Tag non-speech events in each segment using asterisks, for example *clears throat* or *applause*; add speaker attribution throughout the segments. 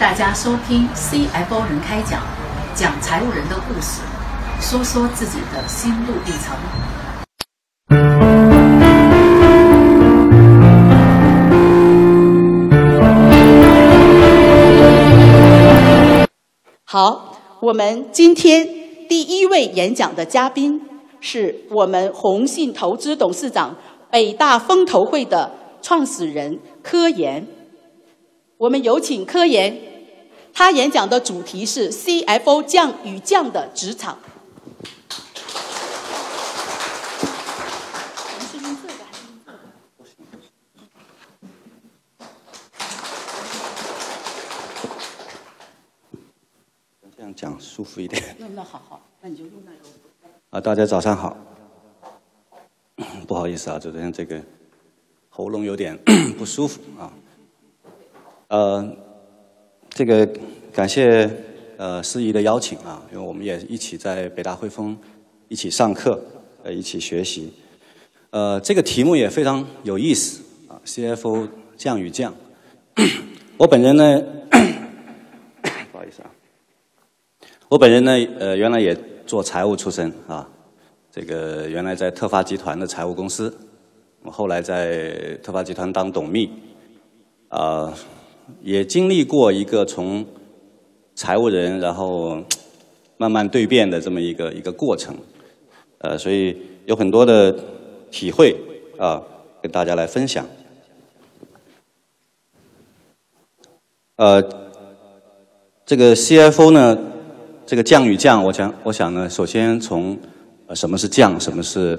Speaker 1: 大家收听 CFO 人开讲，讲财务人的故事，说说自己的心路历程。
Speaker 2: 好，我们今天第一位演讲的嘉宾是我们宏信投资董事长、北大风投会的创始人柯岩。我们有请柯岩，他演讲的主题是 CFO 将与将的职场。
Speaker 3: 这样讲舒服一点。
Speaker 2: 那那好好，那你就用那个。
Speaker 3: 啊，大家早上好。不好意思啊，昨天这个喉咙有点 *coughs* 不舒服啊。呃，这个感谢呃司仪的邀请啊，因为我们也一起在北大汇丰一起上课，呃，一起学习。呃，这个题目也非常有意思啊，CFO 将与将。*coughs* 我本人呢，*coughs* 不好意思啊。我本人呢，呃，原来也做财务出身啊，这个原来在特发集团的财务公司，我后来在特发集团当董秘，啊，也经历过一个从财务人然后慢慢蜕变的这么一个一个过程，呃，所以有很多的体会啊，跟大家来分享。呃，这个 CFO 呢？这个将与将，我想，我想呢，首先从什么是将，什么是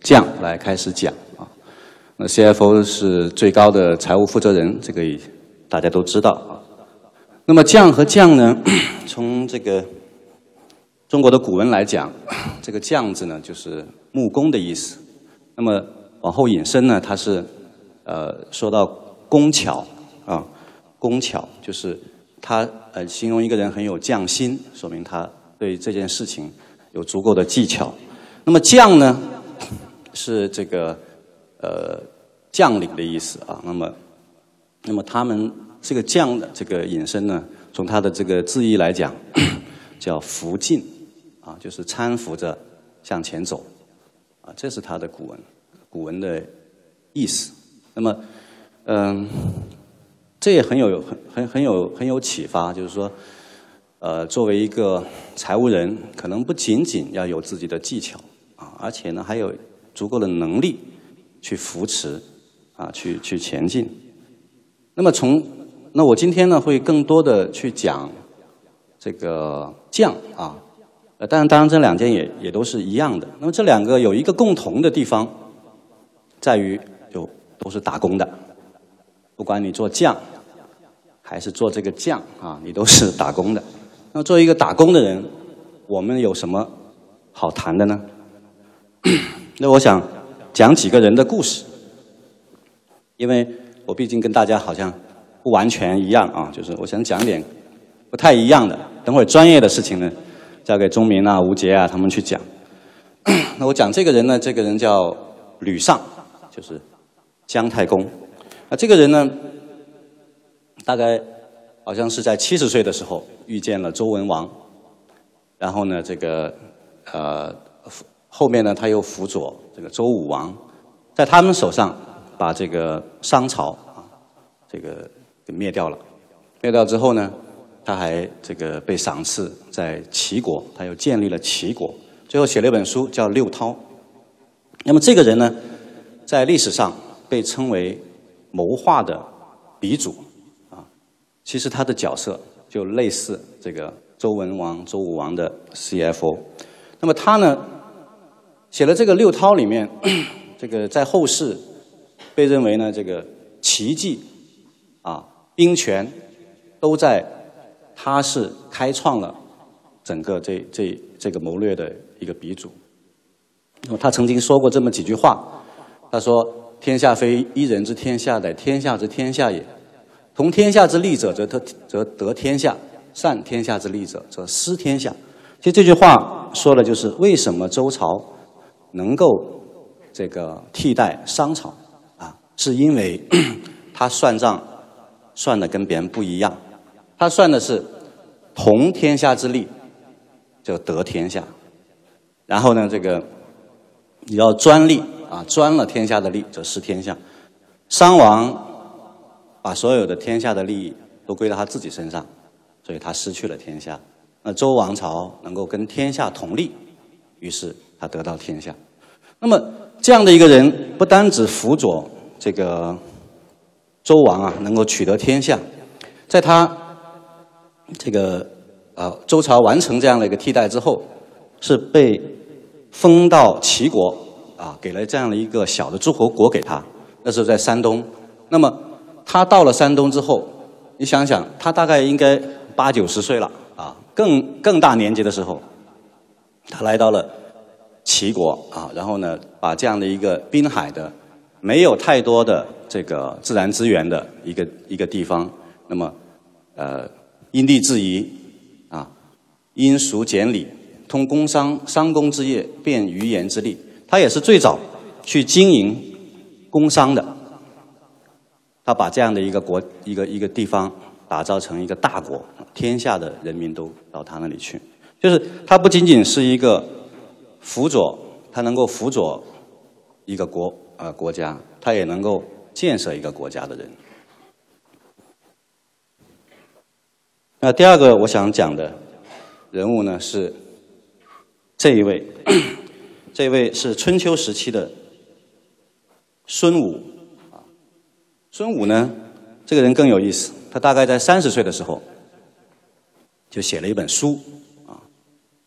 Speaker 3: 将来开始讲啊。那 CFO 是最高的财务负责人，这个大家都知道啊。那么将和将呢，*clears throat* 从这个中国的古文来讲，*clears throat* 这个将字呢就是木工的意思。那么往后引申呢，它是呃说到工巧啊，工巧就是。他呃形容一个人很有匠心，说明他对这件事情有足够的技巧。那么将呢，是这个呃将领的意思啊。那么那么他们这个将的这个引申呢，从他的这个字义来讲，*coughs* 叫扶进啊，就是搀扶着向前走啊，这是他的古文古文的意思。那么嗯。这也很有很很很有很有启发，就是说，呃，作为一个财务人，可能不仅仅要有自己的技巧啊，而且呢，还有足够的能力去扶持啊，去去前进。那么从那我今天呢，会更多的去讲这个将啊，呃，当然当然这两件也也都是一样的。那么这两个有一个共同的地方，在于就都是打工的。不管你做将还是做这个将啊，你都是打工的。那作为一个打工的人，我们有什么好谈的呢？*clears throat* 那我想讲几个人的故事，因为我毕竟跟大家好像不完全一样啊，就是我想讲点不太一样的。等会儿专业的事情呢，交给钟明啊、吴杰啊他们去讲。*clears throat* 那我讲这个人呢，这个人叫吕尚，就是姜太公。啊，这个人呢，大概好像是在七十岁的时候遇见了周文王，然后呢，这个呃后面呢他又辅佐这个周武王，在他们手上把这个商朝啊这个给灭掉了。灭掉之后呢，他还这个被赏赐在齐国，他又建立了齐国，最后写了一本书叫《六韬》。那么这个人呢，在历史上被称为。谋划的鼻祖啊，其实他的角色就类似这个周文王、周武王的 CFO。那么他呢，写了这个六韬里面，*coughs* 这个在后世被认为呢，这个奇迹啊、兵权都在他是开创了整个这这这个谋略的一个鼻祖。他曾经说过这么几句话，他说。天下非一人之天下，乃天下之天下也。同天下之利者，则得则得天下；善天下之利者，则失天下。其实这句话说的就是为什么周朝能够这个替代商朝？是因为 *clears throat* 他算账算的跟别人不一样，他算的是同天下之利，就得天下。然后呢，这个你要专利啊，专了天下的利，就失天下。商王把所有的天下的利益都归到他自己身上，所以他失去了天下。那周王朝能够跟天下同利，于是他得到天下。那么这样的一个人，不单只辅佐这个周王啊，能够取得天下，在他这个啊周朝完成这样的一个替代之后，是被封到齐国啊，给了这样的一个小的诸侯国给他。那时候在山东。那么他到了山东之后，你想想，他大概应该八九十岁了啊，更更大年纪的时候，他来到了。齐国啊，然后呢，把这样的一个滨海的、没有太多的这个自然资源的一个一个地方，那么呃，因地制宜啊，因俗简礼，通工商商工之业，便于言之利。他也是最早去经营工商的。他把这样的一个国、一个一个地方打造成一个大国，天下的人民都到他那里去。就是他不仅仅是一个。辅佐他能够辅佐一个国呃国家，他也能够建设一个国家的人。那第二个我想讲的人物呢是这一位，这位是春秋时期的孙武啊。孙武呢，这个人更有意思，他大概在三十岁的时候就写了一本书。啊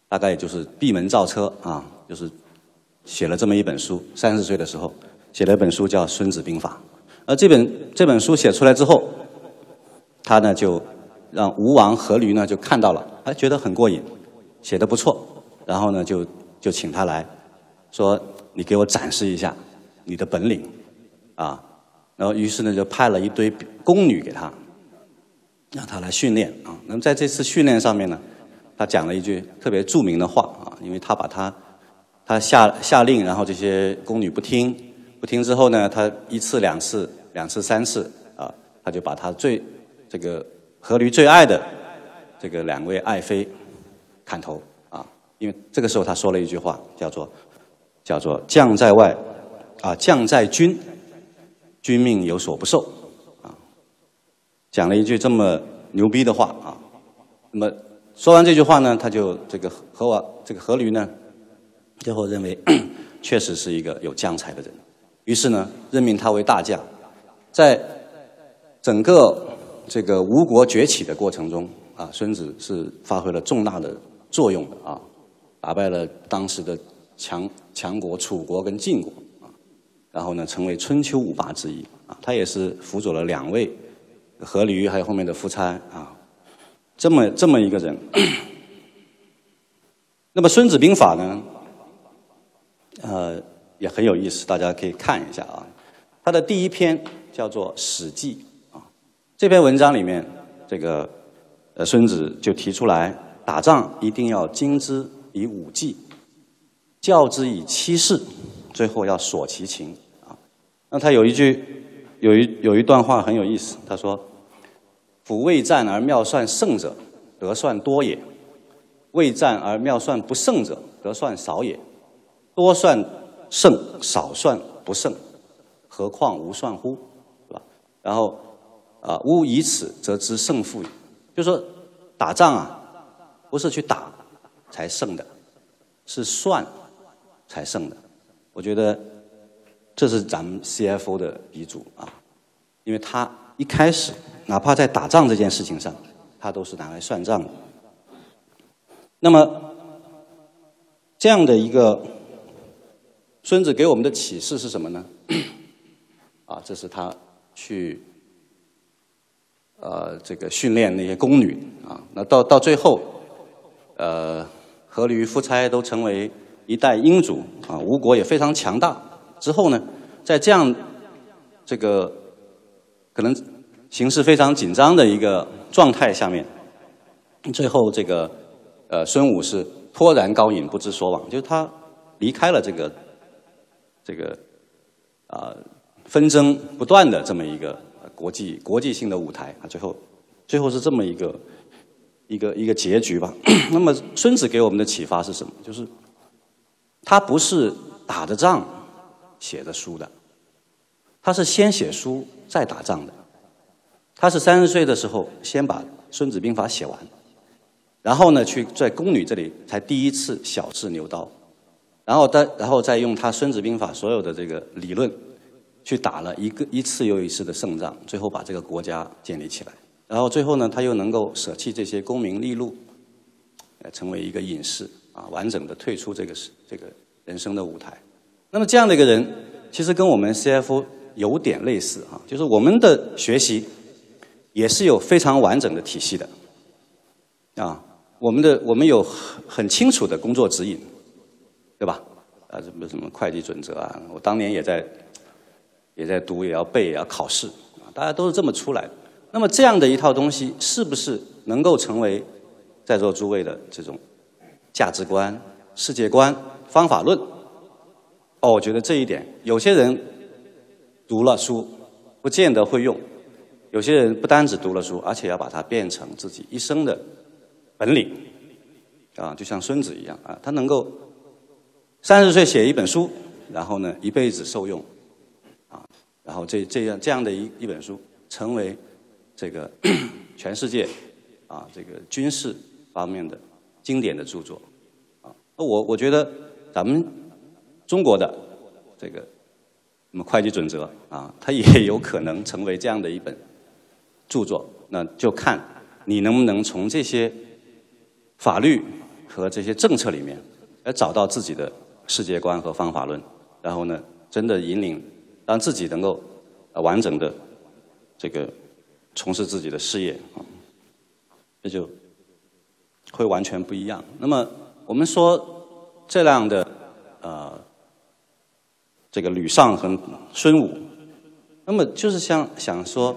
Speaker 3: 大概就是闭门造车啊，就是写了这么一本书。三十岁的时候写了一本书叫《孙子兵法》，而这本这本书写出来之后，他呢就让吴王阖闾呢就看到了，哎，觉得很过瘾，写的不错，然后呢就就请他来说：“你给我展示一下你的本领啊。”然后于是呢就派了一堆宫女给他，让他来训练啊。那么在这次训练上面呢。他讲了一句特别著名的话啊，因为他把他他下下令，然后这些宫女不听，不听之后呢，他一次两次两次三次啊，他就把他最这个阖闾最爱的这个两位爱妃砍头啊，因为这个时候他说了一句话，叫做叫做将在外啊，将在军，君命有所不受啊，讲了一句这么牛逼的话啊，那么。说完这句话呢，他就这个和我这个阖闾呢，最后认为 *coughs* 确实是一个有将才的人，于是呢任命他为大将，在整个这个吴国崛起的过程中啊，孙子是发挥了重大的作用的啊，打败了当时的强强国楚国跟晋国啊，然后呢成为春秋五霸之一啊，他也是辅佐了两位阖闾还有后面的夫差啊。这么这么一个人，*clears throat* 那么《孙子兵法》呢，呃，也很有意思，大家可以看一下啊。他的第一篇叫做《史记》啊，这篇文章里面，这个呃孙子就提出来，打仗一定要经之以武技，教之以七事，最后要索其情啊。那他有一句，有一有一段话很有意思，他说。夫未战而妙算胜者，得算多也；未战而妙算不胜者，得算少也。多算胜，少算不胜，何况无算乎？是吧？然后啊，吾以此则知胜负矣。就说打仗啊，不是去打才胜的，是算才胜的。我觉得这是咱们 CFO 的鼻祖啊，因为他一开始。哪怕在打仗这件事情上，他都是拿来算账的。那么，这样的一个孙子给我们的启示是什么呢？*clears throat* 啊，这是他去呃这个训练那些宫女啊。那到到最后，呃，阖闾夫差都成为一代英主啊，吴国也非常强大。之后呢，在这样这个可能。形势非常紧张的一个状态下面，最后这个呃孙武是脱然高隐不知所往，就是他离开了这个这个啊纷争不断的这么一个国际国际性的舞台啊，最后最后是这么一个一个一个结局吧。*clears throat* 那么孙子给我们的启发是什么？就是他不是打着仗写的书的，他是先写书再打仗的。他是三十岁的时候先把《孙子兵法》写完，然后呢去在宫女这里才第一次小试牛刀，然后再然后再用他《孙子兵法》所有的这个理论。去打了一个一次又一次的胜仗，最后把这个国家建立起来。然后最后呢，他又能够舍弃这些功名利禄，呃，成为一个隐士啊，完整的退出这个是这个人生的舞台。那么这样的一个人，其实跟我们 CFO 有点类似啊，就是我们的学习也是有非常完整的体系的啊。我们的我们有很很清楚的工作指引，对吧？啊，什么什么会计准则啊，我当年也在。也在读，也要背，也要考试，啊，大家都是这么出来的。那么这样的一套东西，是不是能够成为在座诸位的这种价值观、世界观、方法论？哦，我觉得这一点，有些人读了书，不见得会用；有些人不单只读了书，而且要把它变成自己一生的本领。啊，就像孙子一样啊，他能够三十岁写一本书，然后呢，一辈子受用。啊然后这这样这样的一一本书，成为这个 *clears throat* 全世界啊这个军事方面的经典的著作啊。我我觉得咱们中国的这个什么会计准则啊，它也 *laughs* 有可能成为这样的一本著作。那就看你能不能从这些法律和这些政策里面，来找到自己的世界观和方法论，然后呢，真的引领。让自己能够完整的这个从事自己的事业啊，这就会完全不一样。那么我们说这样的呃这个吕尚和孙武，那么就是想想说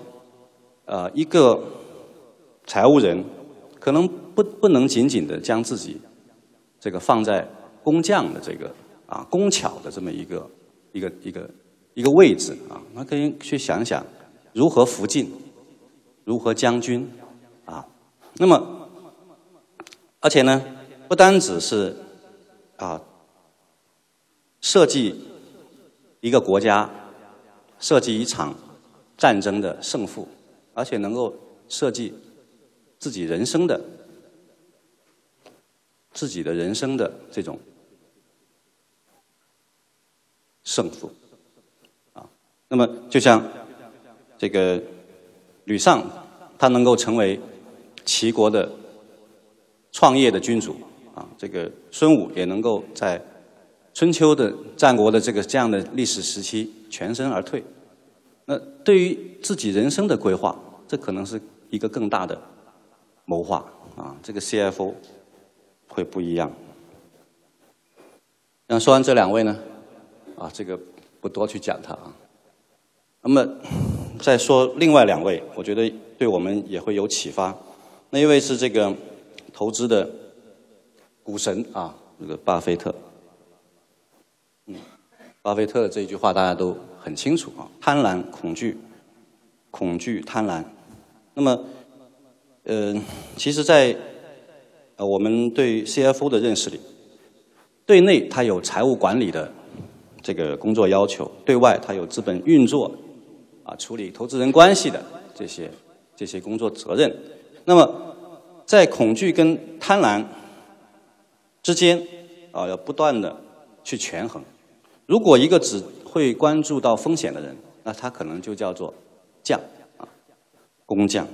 Speaker 3: 呃一个财务人可能不不能仅仅的将自己这个放在工匠的这个啊工巧的这么一个一个一个。一个位置啊，那可以去想想如何扶进，如何将军啊。那么，而且呢，不单只是啊设计一个国家，设计一场战争的胜负，而且能够设计自己人生的自己的人生的这种胜负。那么，就像这个吕尚，他能够成为齐国的创业的君主啊，这个孙武也能够在春秋的战国的这个这样的历史时期全身而退。那对于自己人生的规划，这可能是一个更大的谋划啊。这个 CFO 会不一样。那说完这两位呢，啊，这个不多去讲它啊。那么，再说另外两位，我觉得对我们也会有启发。那一位是这个投资的股神啊，这个巴菲特。嗯，巴菲特的这句话大家都很清楚啊：贪婪、恐惧、恐惧、贪婪。那么，呃，其实，在呃我们对 CFO 的认识里，对内他有财务管理的这个工作要求，对外他有资本运作。啊，处理投资人关系的这些这些工作责任，那么在恐惧跟贪婪之间啊，要不断的去权衡。如果一个只会关注到风险的人，那他可能就叫做匠啊，工匠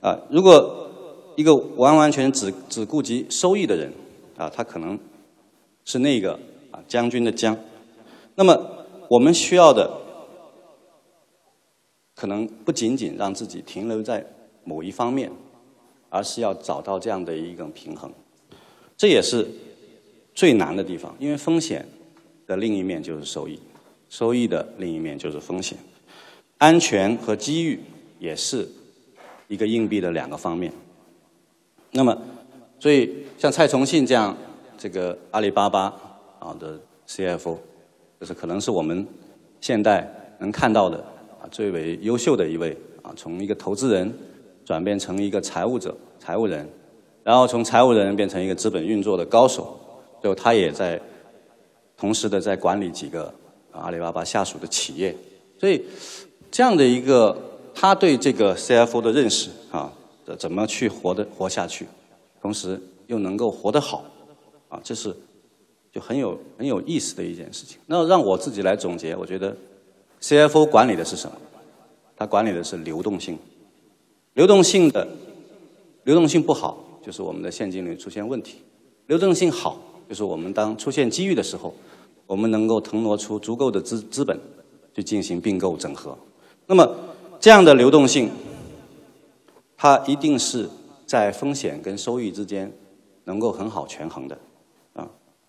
Speaker 3: 啊。如果一个完完全只只顾及收益的人啊，他可能是那个啊将军的将。那么我们需要的。可能不仅仅让自己停留在某一方面，而是要找到这样的一个平衡，这也是最难的地方。因为风险的另一面就是收益，收益的另一面就是风险，安全和机遇也是一个硬币的两个方面。那么，所以像蔡崇信这样这个阿里巴巴啊的 CFO，就是可能是我们现代能看到的。啊，最为优秀的一位啊，从一个投资人转变成一个财务者、财务人，然后从财务人变成一个资本运作的高手，最后他也在同时的在管理几个阿里巴巴下属的企业，所以这样的一个他对这个 CFO 的认识啊，怎么去活的活下去，同时又能够活得好，啊，这是。就很有很有意思的一件事情。那让我自己来总结，我觉得 CFO 管理的是什么？他管理的是流动性。流动性的流动性不好，就是我们的现金流出现问题；流动性好，就是我们当出现机遇的时候，我们能够腾挪出足够的资资本去进行并购整合。那么这样的流动性，它一定是在风险跟收益之间能够很好权衡的。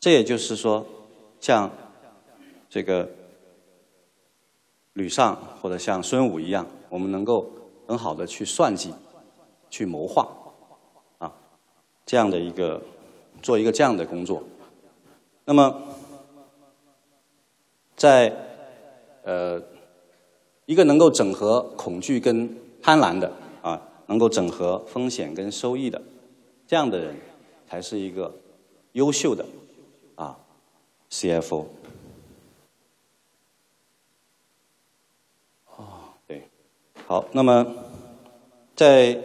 Speaker 3: 这也就是说，像这个吕尚或者像孙武一样，我们能够很好的去算计、去谋划，啊，这样的一个做一个这样的工作。那么，在呃一个能够整合恐惧跟贪婪的啊，能够整合风险跟收益的这样的人，才是一个优秀的。啊，CFO。哦，对，好，那么在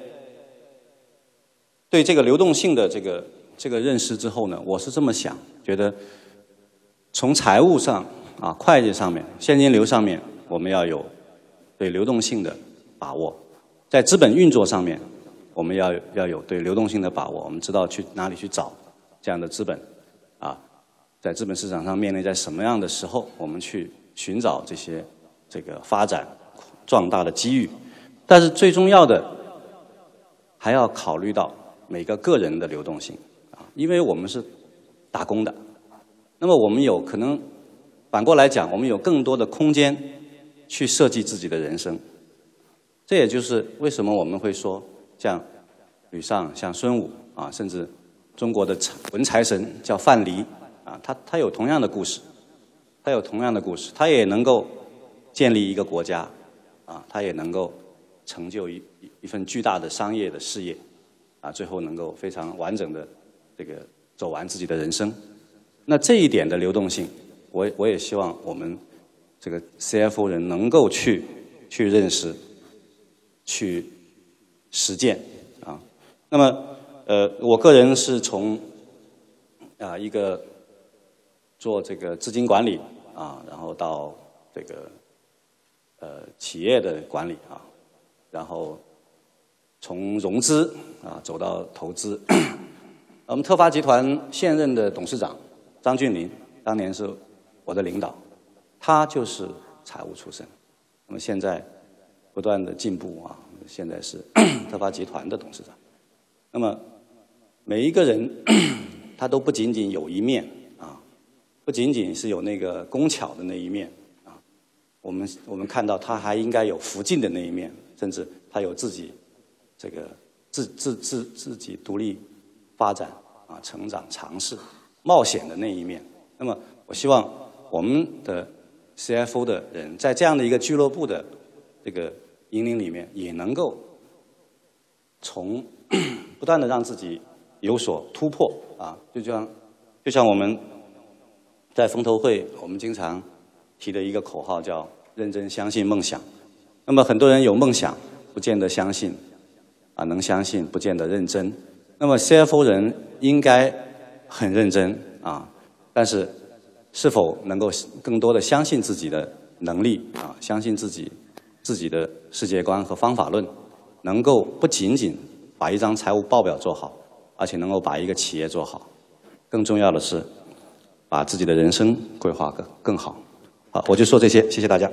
Speaker 3: 对这个流动性的这个这个认识之后呢，我是这么想，觉得从财务上啊，会计上面，现金流上面，我们要有对流动性的把握；在资本运作上面，我们要要有对流动性的把握。我们知道去哪里去找这样的资本啊。在资本市场上面临在什么样的时候，我们去寻找这些这个发展壮大的机遇。但是最重要的还要考虑到每个个人的流动性啊，因为我们是打工的，那么我们有可能反过来讲，我们有更多的空间去设计自己的人生。这也就是为什么我们会说像吕尚、像孙武啊，甚至中国的文财神叫范蠡。啊，他他有同样的故事，他有同样的故事，他也能够建立一个国家，啊，他也能够成就一一份巨大的商业的事业，啊，最后能够非常完整的这个走完自己的人生。那这一点的流动性，我我也希望我们这个 CFO 人能够去去认识，去实践啊。那么呃，我个人是从啊一个。做这个资金管理啊，然后到这个呃企业的管理啊，然后从融资啊走到投资。*clears throat* 我们特发集团现任的董事长张俊林，当年是我的领导，他就是财务出身。那么现在不断的进步啊，现在是 *clears throat* 特发集团的董事长。那么每一个人 *clears throat* 他都不仅仅有一面。不仅仅是有那个工巧的那一面啊，我们我们看到他还应该有福晋的那一面，甚至他有自己这个自自自自己独立发展啊、成长、尝试、冒险的那一面。那么，我希望我们的 CFO 的人在这样的一个俱乐部的这个引领里面，也能够从 *clears throat* 不断的让自己有所突破啊，就像就像我们。在风投会，我们经常提的一个口号叫“认真相信梦想”。那么很多人有梦想，不见得相信，啊，能相信不见得认真。那么 CFO 人应该很认真啊，但是是否能够更多的相信自己的能力啊，相信自己自己的世界观和方法论，能够不仅仅把一张财务报表做好，而且能够把一个企业做好。更重要的是。把自己的人生规划更更好，好，我就说这些，谢谢大家。